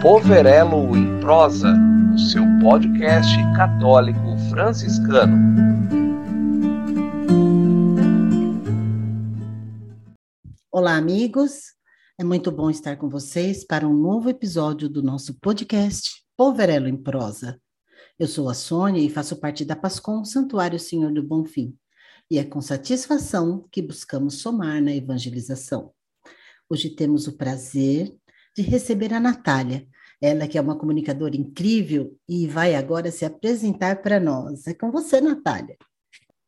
Poverelo em Prosa, o seu podcast católico franciscano. Olá, amigos. É muito bom estar com vocês para um novo episódio do nosso podcast Poverelo em Prosa. Eu sou a Sônia e faço parte da PASCOM Santuário Senhor do Bonfim. E é com satisfação que buscamos somar na evangelização. Hoje temos o prazer de receber a Natália, ela que é uma comunicadora incrível e vai agora se apresentar para nós. É com você, Natália.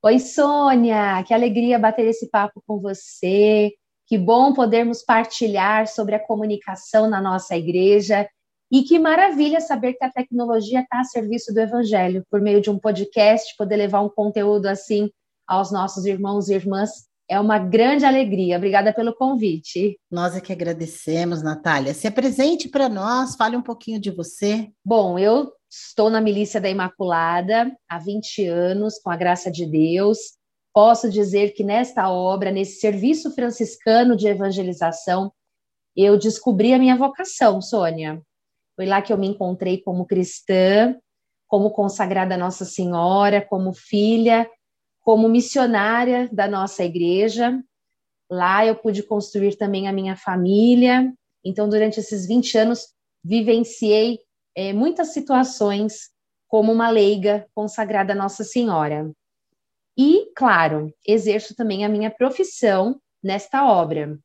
Oi, Sônia, que alegria bater esse papo com você. Que bom podermos partilhar sobre a comunicação na nossa igreja. E que maravilha saber que a tecnologia está a serviço do Evangelho, por meio de um podcast, poder levar um conteúdo assim aos nossos irmãos e irmãs é uma grande alegria. Obrigada pelo convite. Nós é que agradecemos, Natália. Se apresente para nós, fale um pouquinho de você. Bom, eu estou na Milícia da Imaculada há 20 anos, com a graça de Deus. Posso dizer que nesta obra, nesse serviço franciscano de evangelização, eu descobri a minha vocação, Sônia. Foi lá que eu me encontrei como cristã, como consagrada a Nossa Senhora, como filha como missionária da nossa igreja. Lá eu pude construir também a minha família. Então, durante esses 20 anos, vivenciei é, muitas situações como uma leiga consagrada a Nossa Senhora. E, claro, exerço também a minha profissão nesta obra.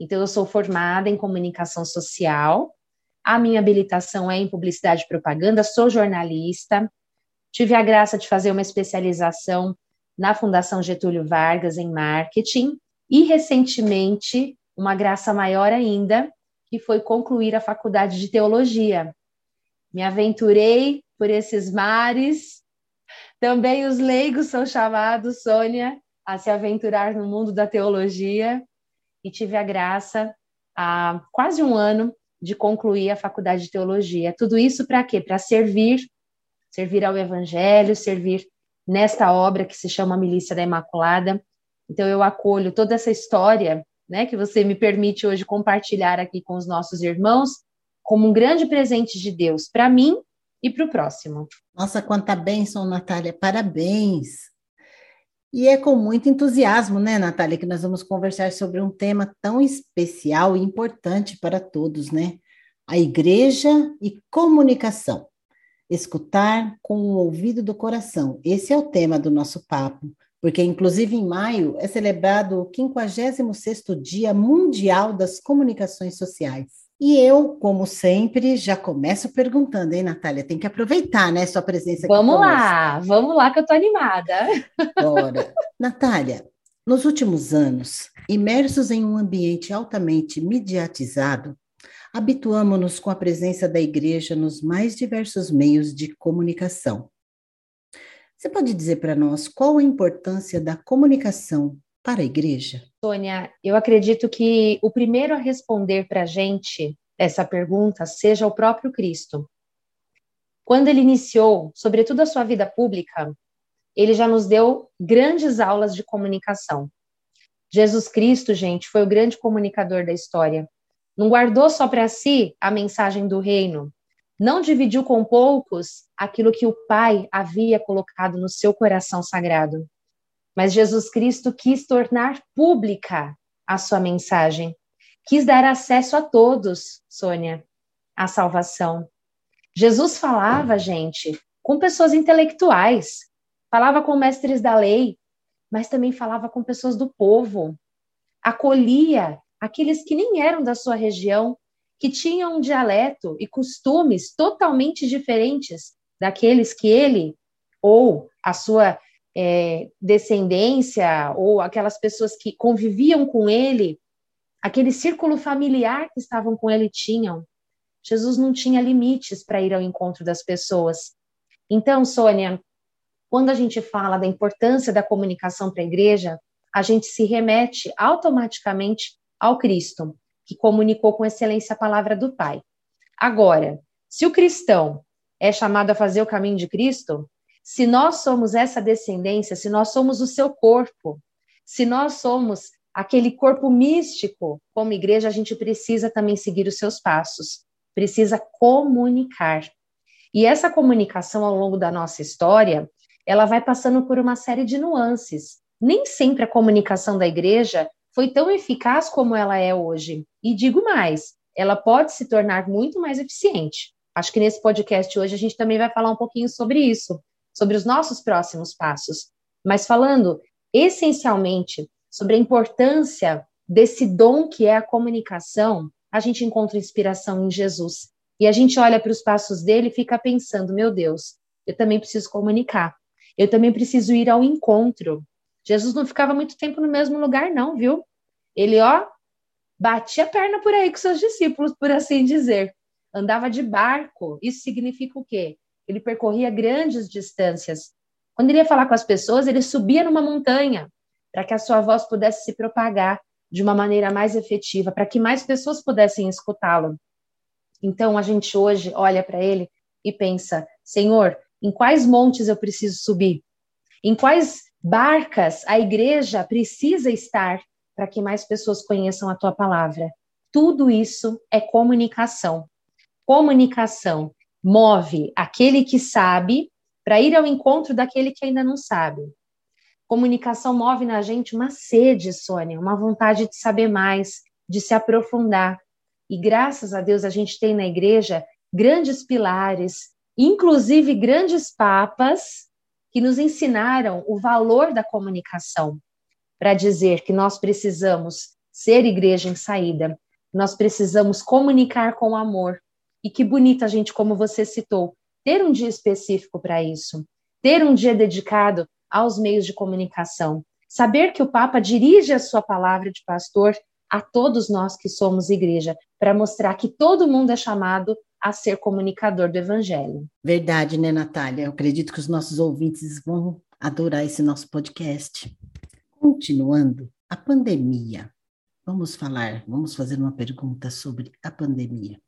Então, eu sou formada em comunicação social, a minha habilitação é em publicidade e propaganda, sou jornalista, tive a graça de fazer uma especialização na Fundação Getúlio Vargas em marketing e recentemente uma graça maior ainda, que foi concluir a faculdade de teologia. Me aventurei por esses mares. Também os leigos são chamados, Sônia, a se aventurar no mundo da teologia e tive a graça há quase um ano de concluir a faculdade de teologia. Tudo isso para quê? Para servir, servir ao evangelho, servir nesta obra que se chama Milícia da Imaculada. Então eu acolho toda essa história, né, que você me permite hoje compartilhar aqui com os nossos irmãos, como um grande presente de Deus para mim e para o próximo. Nossa, quanta bênção, Natália, parabéns! E é com muito entusiasmo, né, Natália, que nós vamos conversar sobre um tema tão especial e importante para todos, né? A igreja e comunicação. Escutar com o ouvido do coração. Esse é o tema do nosso papo, porque inclusive em maio é celebrado o 56º Dia Mundial das Comunicações Sociais. E eu, como sempre, já começo perguntando, hein, Natália? Tem que aproveitar, né, sua presença aqui. Vamos lá, vamos lá que eu tô animada. Bora. Natália, nos últimos anos, imersos em um ambiente altamente mediatizado, habituamos-nos com a presença da igreja nos mais diversos meios de comunicação. Você pode dizer para nós qual a importância da comunicação para a igreja? Sônia, eu acredito que o primeiro a responder para a gente essa pergunta seja o próprio Cristo. Quando ele iniciou, sobretudo a sua vida pública, ele já nos deu grandes aulas de comunicação. Jesus Cristo, gente, foi o grande comunicador da história. Não guardou só para si a mensagem do reino. Não dividiu com poucos aquilo que o Pai havia colocado no seu coração sagrado. Mas Jesus Cristo quis tornar pública a sua mensagem. Quis dar acesso a todos, Sônia, à salvação. Jesus falava, gente, com pessoas intelectuais, falava com mestres da lei, mas também falava com pessoas do povo. Acolhia aqueles que nem eram da sua região, que tinham um dialeto e costumes totalmente diferentes daqueles que ele ou a sua é, descendência ou aquelas pessoas que conviviam com ele, aquele círculo familiar que estavam com ele tinham. Jesus não tinha limites para ir ao encontro das pessoas. Então, Sônia, quando a gente fala da importância da comunicação para a igreja, a gente se remete automaticamente ao Cristo, que comunicou com excelência a palavra do Pai. Agora, se o cristão é chamado a fazer o caminho de Cristo, se nós somos essa descendência, se nós somos o seu corpo, se nós somos aquele corpo místico, como igreja, a gente precisa também seguir os seus passos. precisa comunicar. E essa comunicação ao longo da nossa história, ela vai passando por uma série de nuances. Nem sempre a comunicação da igreja foi tão eficaz como ela é hoje. E digo mais, ela pode se tornar muito mais eficiente. Acho que nesse podcast hoje a gente também vai falar um pouquinho sobre isso, sobre os nossos próximos passos. Mas falando essencialmente sobre a importância desse dom que é a comunicação, a gente encontra inspiração em Jesus. E a gente olha para os passos dele e fica pensando: meu Deus, eu também preciso comunicar. Eu também preciso ir ao encontro. Jesus não ficava muito tempo no mesmo lugar, não, viu? Ele, ó, batia a perna por aí com seus discípulos, por assim dizer. Andava de barco. Isso significa o quê? Ele percorria grandes distâncias. Quando ele ia falar com as pessoas, ele subia numa montanha para que a sua voz pudesse se propagar de uma maneira mais efetiva, para que mais pessoas pudessem escutá-lo. Então a gente hoje olha para ele e pensa: Senhor, em quais montes eu preciso subir? Em quais barcas a igreja precisa estar para que mais pessoas conheçam a tua palavra? Tudo isso é comunicação. Comunicação move aquele que sabe para ir ao encontro daquele que ainda não sabe. Comunicação move na gente uma sede, Sônia, uma vontade de saber mais, de se aprofundar. E graças a Deus a gente tem na igreja grandes pilares, inclusive grandes papas, que nos ensinaram o valor da comunicação, para dizer que nós precisamos ser igreja em saída, nós precisamos comunicar com amor. E que bonita gente, como você citou, ter um dia específico para isso, ter um dia dedicado aos meios de comunicação. Saber que o Papa dirige a sua palavra de pastor a todos nós que somos igreja, para mostrar que todo mundo é chamado a ser comunicador do evangelho. Verdade, né, Natália? Eu acredito que os nossos ouvintes vão adorar esse nosso podcast. Continuando, a pandemia. Vamos falar, vamos fazer uma pergunta sobre a pandemia.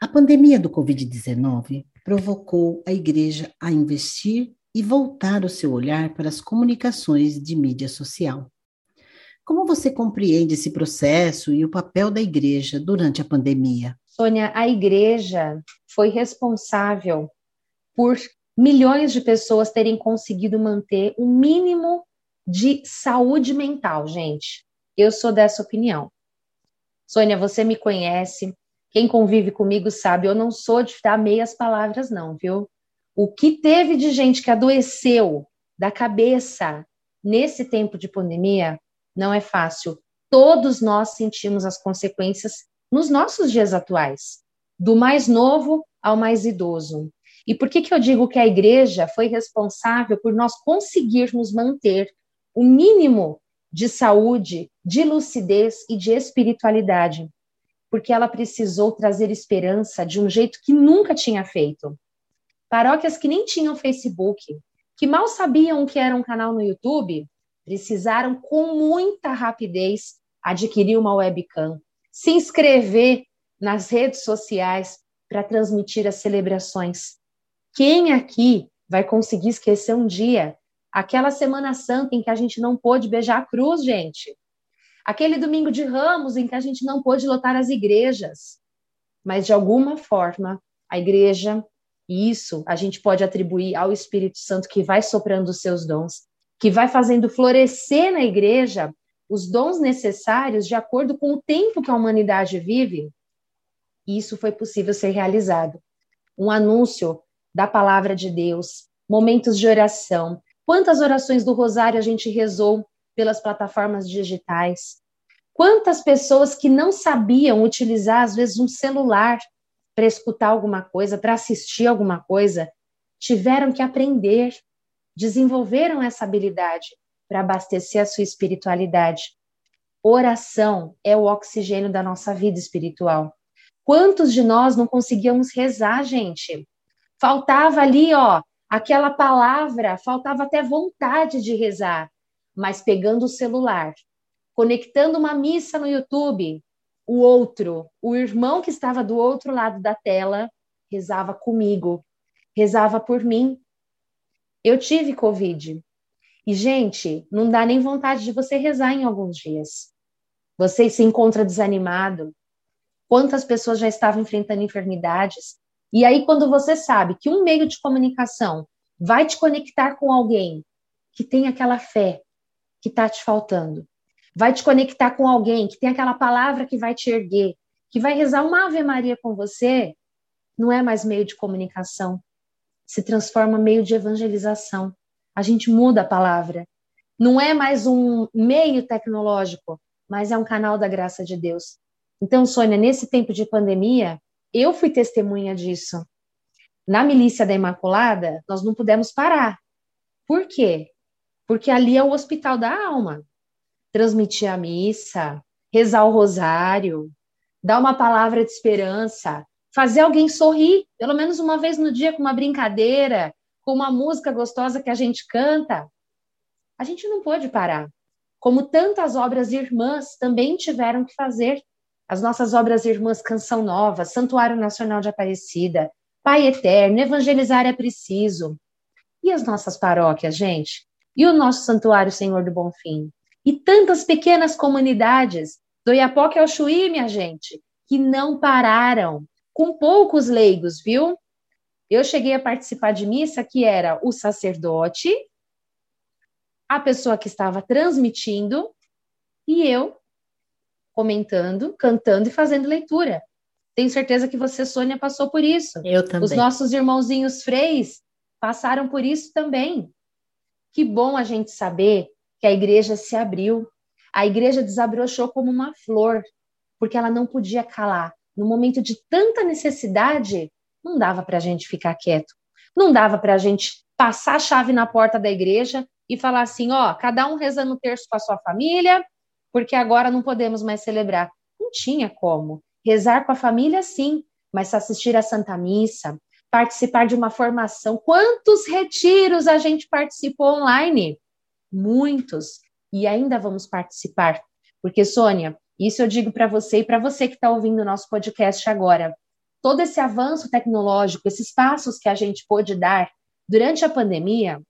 A pandemia do Covid-19 provocou a igreja a investir e voltar o seu olhar para as comunicações de mídia social. Como você compreende esse processo e o papel da igreja durante a pandemia? Sônia, a igreja foi responsável por milhões de pessoas terem conseguido manter um mínimo de saúde mental, gente. Eu sou dessa opinião. Sônia, você me conhece, quem convive comigo sabe, eu não sou de dar meias palavras, não, viu? O que teve de gente que adoeceu da cabeça nesse tempo de pandemia não é fácil. Todos nós sentimos as consequências nos nossos dias atuais, do mais novo ao mais idoso. E por que, que eu digo que a igreja foi responsável por nós conseguirmos manter o mínimo de saúde, de lucidez e de espiritualidade? Porque ela precisou trazer esperança de um jeito que nunca tinha feito paróquias que nem tinham Facebook, que mal sabiam o que era um canal no YouTube, precisaram com muita rapidez adquirir uma webcam, se inscrever nas redes sociais para transmitir as celebrações. Quem aqui vai conseguir esquecer um dia aquela Semana Santa em que a gente não pôde beijar a cruz, gente? Aquele domingo de Ramos em que a gente não pôde lotar as igrejas. Mas de alguma forma, a igreja e isso a gente pode atribuir ao Espírito Santo que vai soprando os seus dons, que vai fazendo florescer na igreja os dons necessários de acordo com o tempo que a humanidade vive. Isso foi possível ser realizado. Um anúncio da palavra de Deus, momentos de oração. Quantas orações do Rosário a gente rezou pelas plataformas digitais? Quantas pessoas que não sabiam utilizar, às vezes, um celular para escutar alguma coisa, para assistir alguma coisa, tiveram que aprender, desenvolveram essa habilidade para abastecer a sua espiritualidade. Oração é o oxigênio da nossa vida espiritual. Quantos de nós não conseguíamos rezar, gente? Faltava ali, ó, aquela palavra, faltava até vontade de rezar, mas pegando o celular, conectando uma missa no YouTube, o outro, o irmão que estava do outro lado da tela, rezava comigo, rezava por mim. Eu tive Covid. E, gente, não dá nem vontade de você rezar em alguns dias. Você se encontra desanimado. quantas pessoas já estavam enfrentando enfermidades. E aí, quando você sabe que um meio de comunicação vai te conectar com alguém que tem aquela fé que está te faltando, vai te conectar com alguém que tem aquela palavra que vai te erguer, que vai rezar uma Ave Maria com você, não é mais meio de comunicação, se transforma meio de evangelização. A gente muda a palavra. Não é mais um meio tecnológico, mas é um canal da graça de Deus. Então, Sônia, nesse tempo de pandemia, eu fui testemunha disso. Na milícia da Imaculada, nós não pudemos parar. Por quê? Porque ali é o hospital da alma. Transmitir a missa, rezar o rosário, dar uma palavra de esperança, fazer alguém sorrir, pelo menos uma vez no dia, com uma brincadeira, com uma música gostosa que a gente canta. A gente não pôde parar. Como tantas obras irmãs também tiveram que fazer. As nossas obras irmãs Canção Nova, Santuário Nacional de Aparecida, Pai Eterno, Evangelizar é Preciso. E as nossas paróquias, gente? E o nosso Santuário Senhor do Bom Fim? E tantas pequenas comunidades, do Iapoque ao Chuí, minha gente, que não pararam, com poucos leigos, viu? Eu cheguei a participar de missa que era o sacerdote, a pessoa que estava transmitindo e eu comentando, cantando e fazendo leitura. Tenho certeza que você, Sônia, passou por isso. Eu também. Os nossos irmãozinhos freis passaram por isso também. Que bom a gente saber que a igreja se abriu. A igreja desabrochou como uma flor, porque ela não podia calar no momento de tanta necessidade, não dava para a gente ficar quieto. Não dava para a gente passar a chave na porta da igreja e falar assim: ó, cada um rezando o terço com a sua família, porque agora não podemos mais celebrar. Não tinha como. Rezar com a família, sim, mas assistir à Santa Missa, participar de uma formação. Quantos retiros a gente participou online? Muitos. E ainda vamos participar. Porque, Sônia, isso eu digo para você e para você que está ouvindo o nosso podcast agora. Todo esse avanço tecnológico, esses passos que a gente pôde dar durante a pandemia,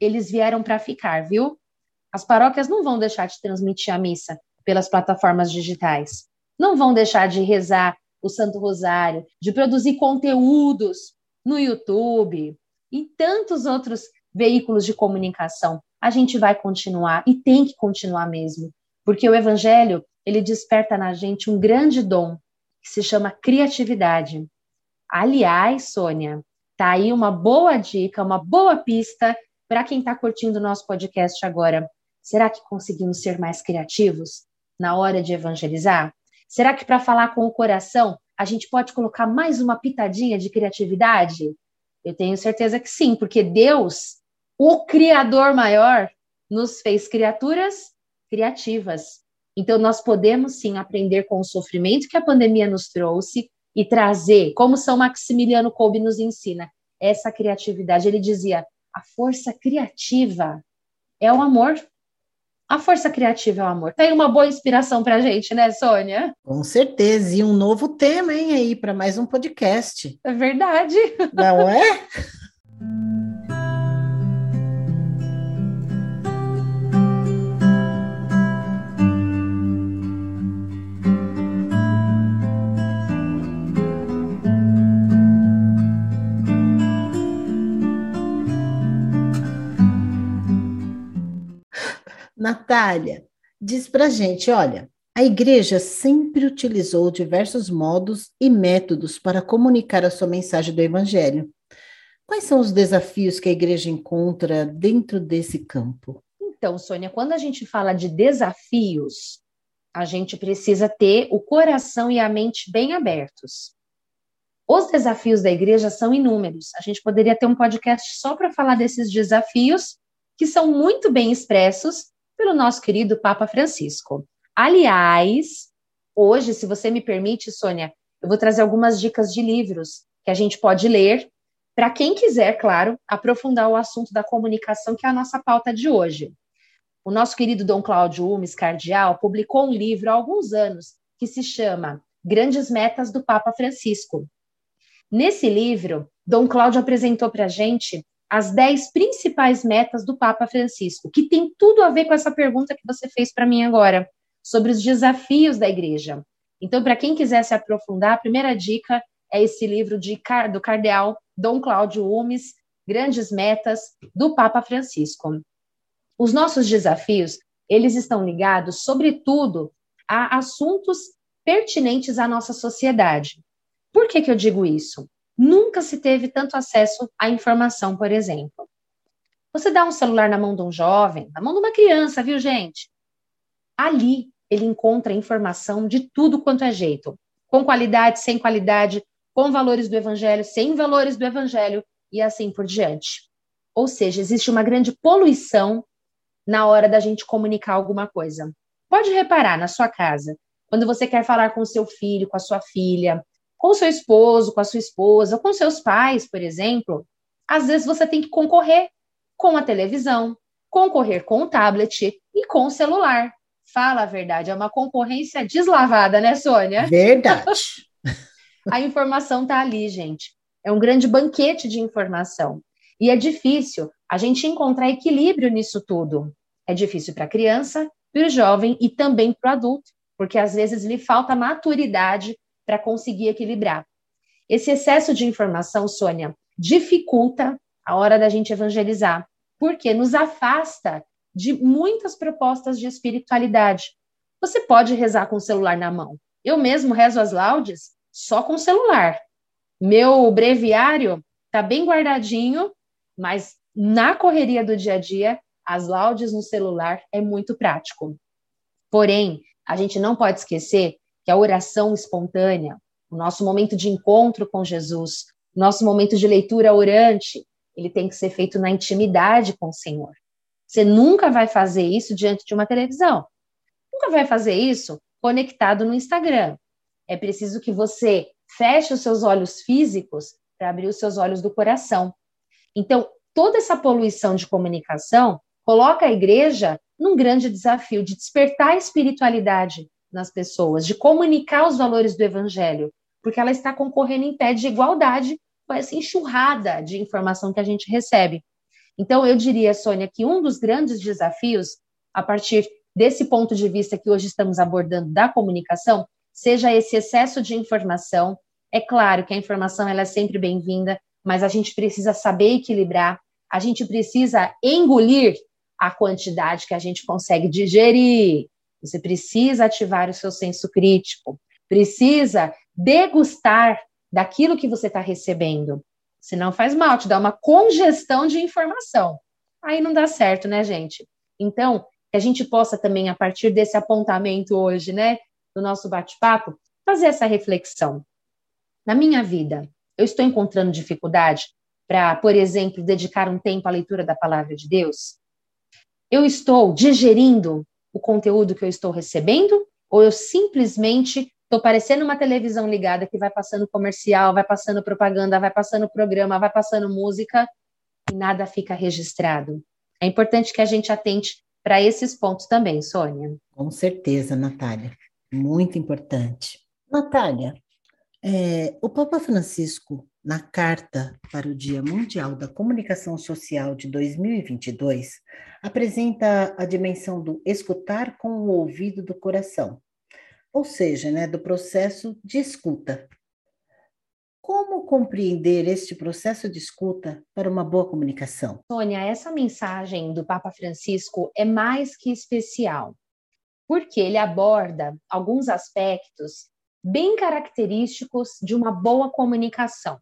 eles vieram para ficar, viu? As paróquias não vão deixar de transmitir a missa pelas plataformas digitais, não vão deixar de rezar o Santo Rosário, de produzir conteúdos no YouTube e tantos outros veículos de comunicação. A gente vai continuar e tem que continuar mesmo, porque o Evangelho ele desperta na gente um grande dom que se chama criatividade. Aliás, Sônia, tá aí uma boa dica, uma boa pista para quem está curtindo o nosso podcast agora. Será que conseguimos ser mais criativos na hora de evangelizar? Será que para falar com o coração a gente pode colocar mais uma pitadinha de criatividade? Eu tenho certeza que sim, porque Deus, o Criador maior, nos fez criaturas criativas. Então, nós podemos sim aprender com o sofrimento que a pandemia nos trouxe e trazer, como São Maximiliano Kolbe nos ensina, essa criatividade. Ele dizia: a força criativa é o amor. A força criativa é o amor. Tem uma boa inspiração para a gente, né, Sônia? Com certeza. E um novo tema, hein, aí, para mais um podcast. É verdade. Não é? Natália, diz para gente, olha, a igreja sempre utilizou diversos modos e métodos para comunicar a sua mensagem do evangelho. Quais são os desafios que a igreja encontra dentro desse campo? Então, Sônia, quando a gente fala de desafios, a gente precisa ter o coração e a mente bem abertos. Os desafios da igreja são inúmeros. A gente poderia ter um podcast só para falar desses desafios, que são muito bem expressos pelo nosso querido Papa Francisco. Aliás, hoje, se você me permite, Sônia, eu vou trazer algumas dicas de livros que a gente pode ler, para quem quiser, claro, aprofundar o assunto da comunicação, que é a nossa pauta de hoje. O nosso querido Dom Cláudio Umes, cardeal, publicou um livro há alguns anos que se chama Grandes Metas do Papa Francisco. Nesse livro, Dom Cláudio apresentou para a gente as dez principais metas do Papa Francisco, que tem tudo a ver com essa pergunta que você fez para mim agora, sobre os desafios da igreja. Então, para quem quiser se aprofundar, a primeira dica é esse livro de, do cardeal Dom Cláudio Umes, Grandes Metas, do Papa Francisco. Os nossos desafios, eles estão ligados, sobretudo, a assuntos pertinentes à nossa sociedade. Por que, que eu digo isso? Nunca se teve tanto acesso à informação, por exemplo. Você dá um celular na mão de um jovem, na mão de uma criança, viu, gente? Ali ele encontra informação de tudo quanto é jeito, com qualidade, sem qualidade, com valores do evangelho, sem valores do evangelho e assim por diante. Ou seja, existe uma grande poluição na hora da gente comunicar alguma coisa. Pode reparar na sua casa, quando você quer falar com seu filho, com a sua filha, com seu esposo, com a sua esposa, com seus pais, por exemplo, às vezes você tem que concorrer com a televisão, concorrer com o tablet e com o celular. Fala a verdade, é uma concorrência deslavada, né, Sônia? Verdade. a informação está ali, gente. É um grande banquete de informação. E é difícil a gente encontrar equilíbrio nisso tudo. É difícil para a criança, para o jovem e também para o adulto, porque às vezes lhe falta maturidade para conseguir equilibrar. Esse excesso de informação, Sônia, dificulta a hora da gente evangelizar, porque nos afasta de muitas propostas de espiritualidade. Você pode rezar com o celular na mão. Eu mesmo rezo as laudes só com o celular. Meu breviário está bem guardadinho, mas na correria do dia a dia, as laudes no celular é muito prático. Porém, a gente não pode esquecer que a oração espontânea, o nosso momento de encontro com Jesus, o nosso momento de leitura orante, ele tem que ser feito na intimidade com o Senhor. Você nunca vai fazer isso diante de uma televisão. Nunca vai fazer isso conectado no Instagram. É preciso que você feche os seus olhos físicos para abrir os seus olhos do coração. Então, toda essa poluição de comunicação coloca a igreja num grande desafio de despertar a espiritualidade nas pessoas, de comunicar os valores do evangelho, porque ela está concorrendo em pé de igualdade com essa enxurrada de informação que a gente recebe. Então, eu diria, Sônia, que um dos grandes desafios, a partir desse ponto de vista que hoje estamos abordando da comunicação, seja esse excesso de informação. É claro que a informação ela é sempre bem-vinda, mas a gente precisa saber equilibrar, a gente precisa engolir a quantidade que a gente consegue digerir. Você precisa ativar o seu senso crítico, precisa degustar daquilo que você está recebendo. Senão faz mal, te dá uma congestão de informação. Aí não dá certo, né, gente? Então, que a gente possa também, a partir desse apontamento hoje, né, do nosso bate-papo, fazer essa reflexão. Na minha vida, eu estou encontrando dificuldade para, por exemplo, dedicar um tempo à leitura da palavra de Deus? Eu estou digerindo o conteúdo que eu estou recebendo ou eu simplesmente Estou parecendo uma televisão ligada que vai passando comercial, vai passando propaganda, vai passando programa, vai passando música e nada fica registrado. É importante que a gente atente para esses pontos também, Sônia. Com certeza, Natália. Muito importante. Natália, é, o Papa Francisco, na carta para o Dia Mundial da Comunicação Social de 2022, apresenta a dimensão do escutar com o ouvido do coração, ou seja, né, do processo de escuta. Como compreender este processo de escuta para uma boa comunicação? Sônia, essa mensagem do Papa Francisco é mais que especial, porque ele aborda alguns aspectos bem característicos de uma boa comunicação.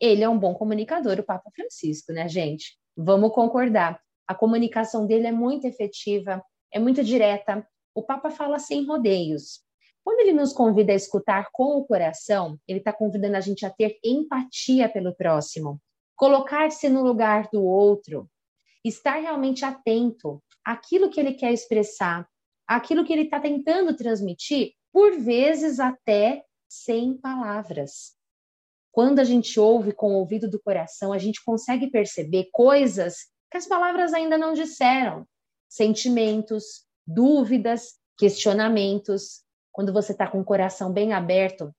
Ele é um bom comunicador, o Papa Francisco, né, gente? Vamos concordar. A comunicação dele é muito efetiva, é muito direta. O Papa fala sem rodeios. Quando ele nos convida a escutar com o coração, ele está convidando a gente a ter empatia pelo próximo, colocar-se no lugar do outro, estar realmente atento àquilo que ele quer expressar, àquilo que ele está tentando transmitir, por vezes até sem palavras. Quando a gente ouve com o ouvido do coração, a gente consegue perceber coisas que as palavras ainda não disseram, sentimentos, dúvidas, questionamentos quando você está com o coração bem aberto,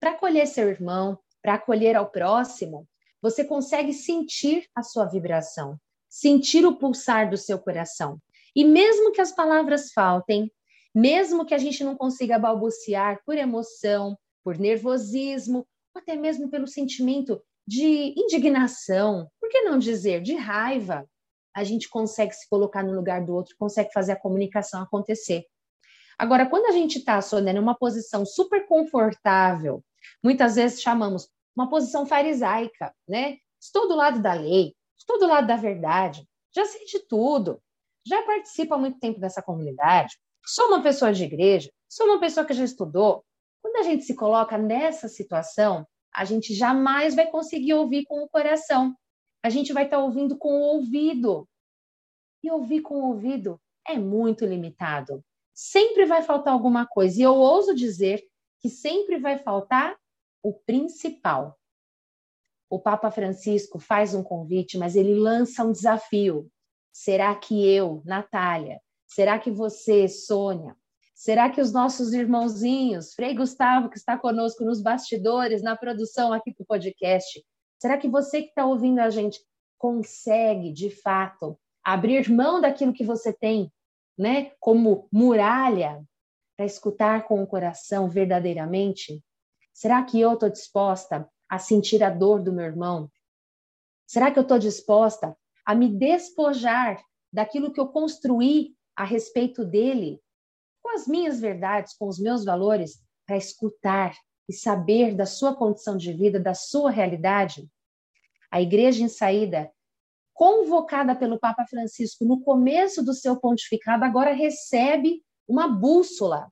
para acolher seu irmão, para acolher ao próximo, você consegue sentir a sua vibração, sentir o pulsar do seu coração. E mesmo que as palavras faltem, Mesmo que a gente não consiga balbuciar por emoção, por nervosismo, até mesmo pelo sentimento de indignação, por que não dizer de raiva, a gente consegue se colocar no lugar do outro, consegue fazer a comunicação acontecer. Agora, quando a gente está, Sônia, numa posição super confortável, muitas vezes chamamos uma posição farisaica, né? Estou do lado da lei, estou do lado da verdade, já sei de tudo, já participo há muito tempo dessa comunidade, sou uma pessoa de igreja, sou uma pessoa que já estudou. Quando a gente se coloca nessa situação, a gente jamais vai conseguir ouvir com o coração. A gente vai estar tá ouvindo com o ouvido. E ouvir com o ouvido é muito limitado. Sempre vai faltar alguma coisa. E eu ouso dizer que sempre vai faltar o principal. O Papa Francisco faz um convite, mas ele lança um desafio. Será que eu, Natália, será que você, Sônia, será que os nossos irmãozinhos, Frei Gustavo, que está conosco nos bastidores, na produção aqui do podcast, será que você que está ouvindo a gente consegue, de fato, abrir mão daquilo que você tem, né, como muralha, para escutar com o coração verdadeiramente? Será que eu estou disposta a sentir a dor do meu irmão? Será que eu estou disposta a me despojar daquilo que eu construí a respeito dele, com as minhas verdades, com os meus valores, para escutar e saber da sua condição de vida, da sua realidade? A igreja em saída, convocada pelo Papa Francisco no começo do seu pontificado, agora recebe uma bússola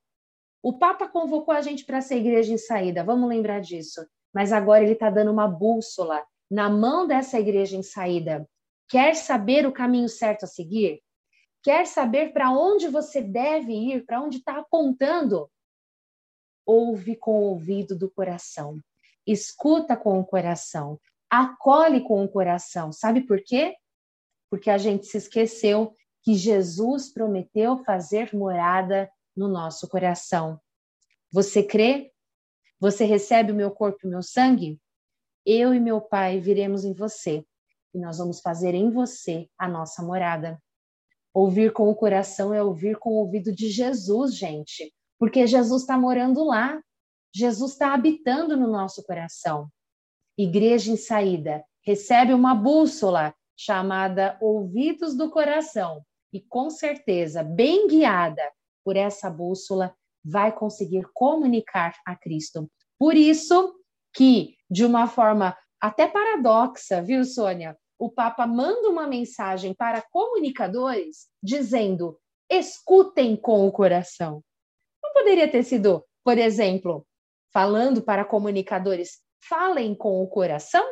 o Papa convocou a gente para essa igreja em saída, vamos lembrar disso. Mas agora ele está dando uma bússola na mão dessa igreja em saída. Quer saber o caminho certo a seguir? Quer saber para onde você deve ir, para onde está apontando? Ouve com o ouvido do coração, escuta com o coração, acolhe com o coração. Sabe por quê? Porque a gente se esqueceu que Jesus prometeu fazer morada no nosso coração. Você crê? Você recebe o meu corpo e o meu sangue? Eu e meu Pai viremos em você e nós vamos fazer em você a nossa morada. Ouvir com o coração é ouvir com o ouvido de Jesus, gente, porque Jesus está morando lá. Jesus está habitando no nosso coração. Igreja em saída recebe uma bússola chamada Ouvidos do Coração e, com certeza, bem guiada por essa bússola, vai conseguir comunicar a Cristo. Por isso que, de uma forma até paradoxa, viu, Sônia? O Papa manda uma mensagem para comunicadores dizendo: escutem com o coração. Não poderia ter sido, por exemplo, falando para comunicadores: falem com o coração?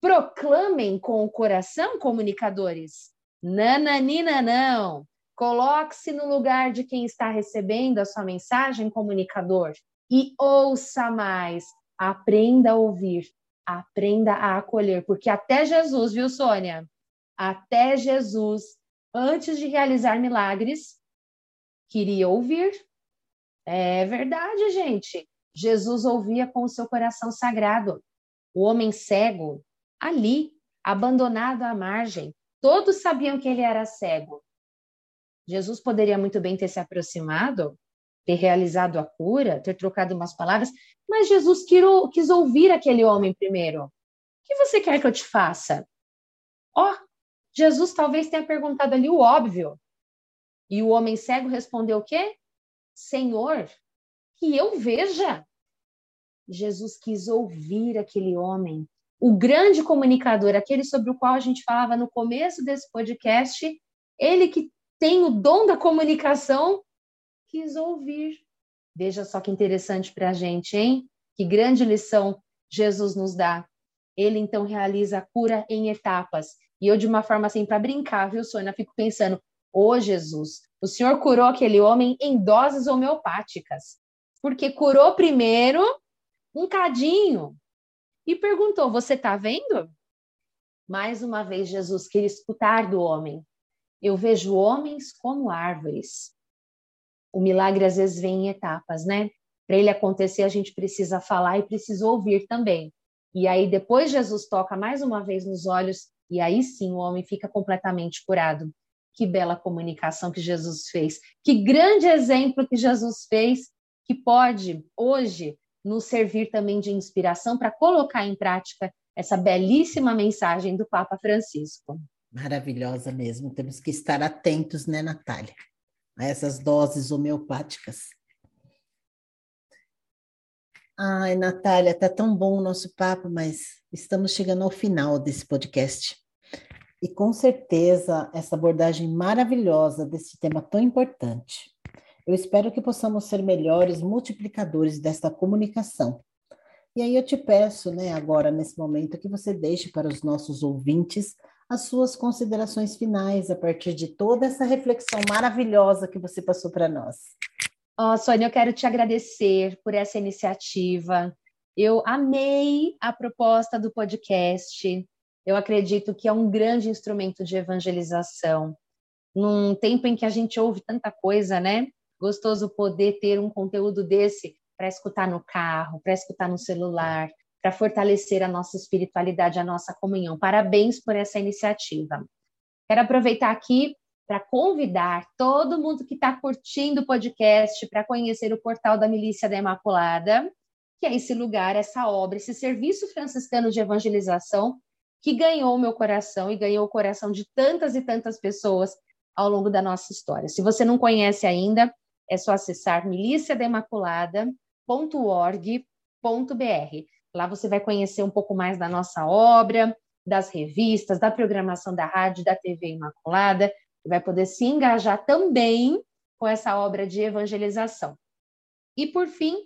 Proclamem com o coração, comunicadores? Nananina, não. Coloque-se no lugar de quem está recebendo a sua mensagem, comunicador, e ouça mais. Aprenda a ouvir, aprenda a acolher, porque até Jesus, viu, Sônia? Até Jesus, antes de realizar milagres, queria ouvir. É verdade, gente. Jesus ouvia com o seu coração sagrado. O homem cego, ali, abandonado à margem, todos sabiam que ele era cego, Jesus poderia muito bem ter se aproximado, ter realizado a cura, ter trocado umas palavras, mas Jesus quis, ouvir aquele homem primeiro. O que você quer que eu te faça? Ó, oh, Jesus talvez tenha perguntado ali o óbvio. E o homem cego respondeu o quê? Senhor, que eu veja. Jesus quis ouvir aquele homem, o grande comunicador, aquele sobre o qual a gente falava no começo desse podcast, ele que tem o dom da comunicação, quis ouvir. Veja só que interessante para a gente, hein? Que grande lição Jesus nos dá. Ele então realiza a cura em etapas. E eu, de uma forma assim, para brincar, viu, Sônia? Fico pensando: Ô oh, Jesus, o Senhor curou aquele homem em doses homeopáticas. Porque curou primeiro um cadinho e perguntou: Você está vendo? Mais uma vez, Jesus queria escutar do homem. Eu vejo homens como árvores. O milagre às vezes vem em etapas, né? Para ele acontecer, a gente precisa falar e precisa ouvir também. E aí depois Jesus toca mais uma vez nos olhos e aí sim o homem fica completamente curado. Que bela comunicação que Jesus fez. Que grande exemplo que Jesus fez, que pode hoje nos servir também de inspiração para colocar em prática essa belíssima mensagem do Papa Francisco. Maravilhosa mesmo. Temos que estar atentos, né, Natália? A essas doses homeopáticas. Ai, Natália, tá tão bom o nosso papo, mas estamos chegando ao final desse podcast. E com certeza, essa abordagem maravilhosa desse tema tão importante. Eu espero que possamos ser melhores multiplicadores desta comunicação. E aí eu te peço, né, agora nesse momento, que você deixe para os nossos ouvintes as suas considerações finais a partir de toda essa reflexão maravilhosa que você passou para nós. Oh, Sônia, eu quero te agradecer por essa iniciativa. Eu amei a proposta do podcast. Eu acredito que é um grande instrumento de evangelização. Num tempo em que a gente ouve tanta coisa, né? Gostoso poder ter um conteúdo desse para escutar no carro, para escutar no celular, para fortalecer a nossa espiritualidade, a nossa comunhão. Parabéns por essa iniciativa. Quero aproveitar aqui para convidar todo mundo que está curtindo o podcast para conhecer o portal da Milícia da Imaculada, que é esse lugar, essa obra, esse serviço franciscano de evangelização que ganhou o meu coração e ganhou o coração de tantas e tantas pessoas ao longo da nossa história. Se você não conhece ainda, é só acessar miliciadaimaculada.org.br. Lá você vai conhecer um pouco mais da nossa obra, das revistas, da programação da rádio, da TV Imaculada, e vai poder se engajar também com essa obra de evangelização. E por fim,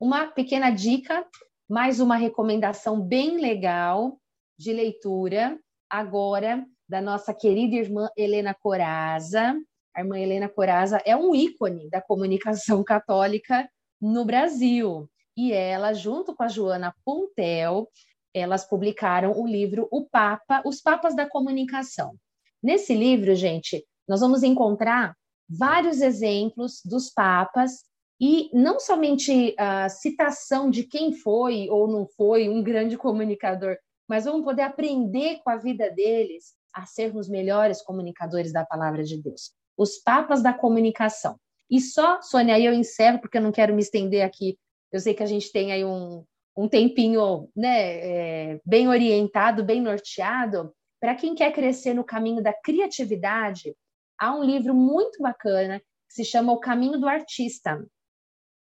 uma pequena dica, mais uma recomendação bem legal de leitura, agora da nossa querida irmã Helena Coraza. A irmã Helena Coraza é um ícone da comunicação católica no Brasil e ela, junto com a Joana Puntel, elas publicaram o livro O Papa, Os Papas da Comunicação. Nesse livro, gente, nós vamos encontrar vários exemplos dos papas e não somente a citação de quem foi ou não foi um grande comunicador, mas vamos poder aprender com a vida deles a sermos melhores comunicadores da palavra de Deus. Os papas da comunicação. E só, Sônia, aí eu encerro, porque eu não quero me estender aqui eu sei que a gente tem aí um, um tempinho né, é, bem orientado, bem norteado. Para quem quer crescer no caminho da criatividade, há um livro muito bacana que se chama O Caminho do Artista.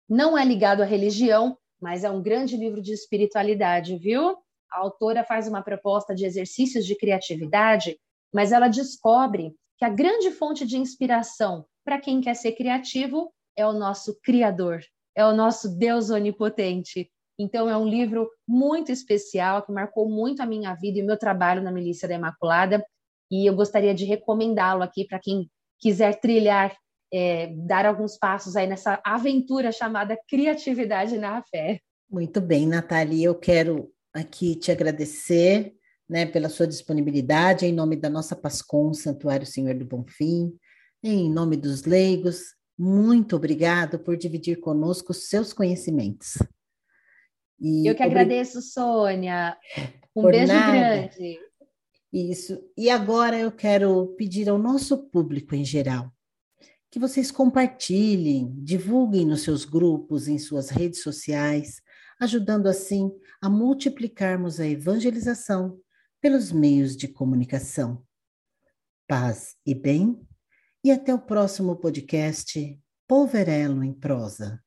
Não é ligado à religião, mas é um grande livro de espiritualidade, viu? A autora faz uma proposta de exercícios de criatividade, mas ela descobre que a grande fonte de inspiração para quem quer ser criativo é o nosso Criador, é o nosso Deus onipotente. Então, é um livro muito especial que marcou muito a minha vida e o meu trabalho na Milícia da Imaculada. E eu gostaria de recomendá-lo aqui para quem quiser trilhar, é, dar alguns passos aí nessa aventura chamada criatividade na fé. Muito bem, Natália. Eu quero aqui te agradecer né, pela sua disponibilidade, em nome da nossa Pascom, Santuário Senhor do Bonfim, em nome dos leigos, muito obrigado por dividir conosco seus conhecimentos. E Eu que obrig... agradeço, Sônia. Um por beijo nada. grande. Isso. E agora eu quero pedir ao nosso público em geral que vocês compartilhem, divulguem nos seus grupos, em suas redes sociais, ajudando assim a multiplicarmos a evangelização pelos meios de comunicação. Paz e bem e até o próximo podcast Poverelo em Prosa.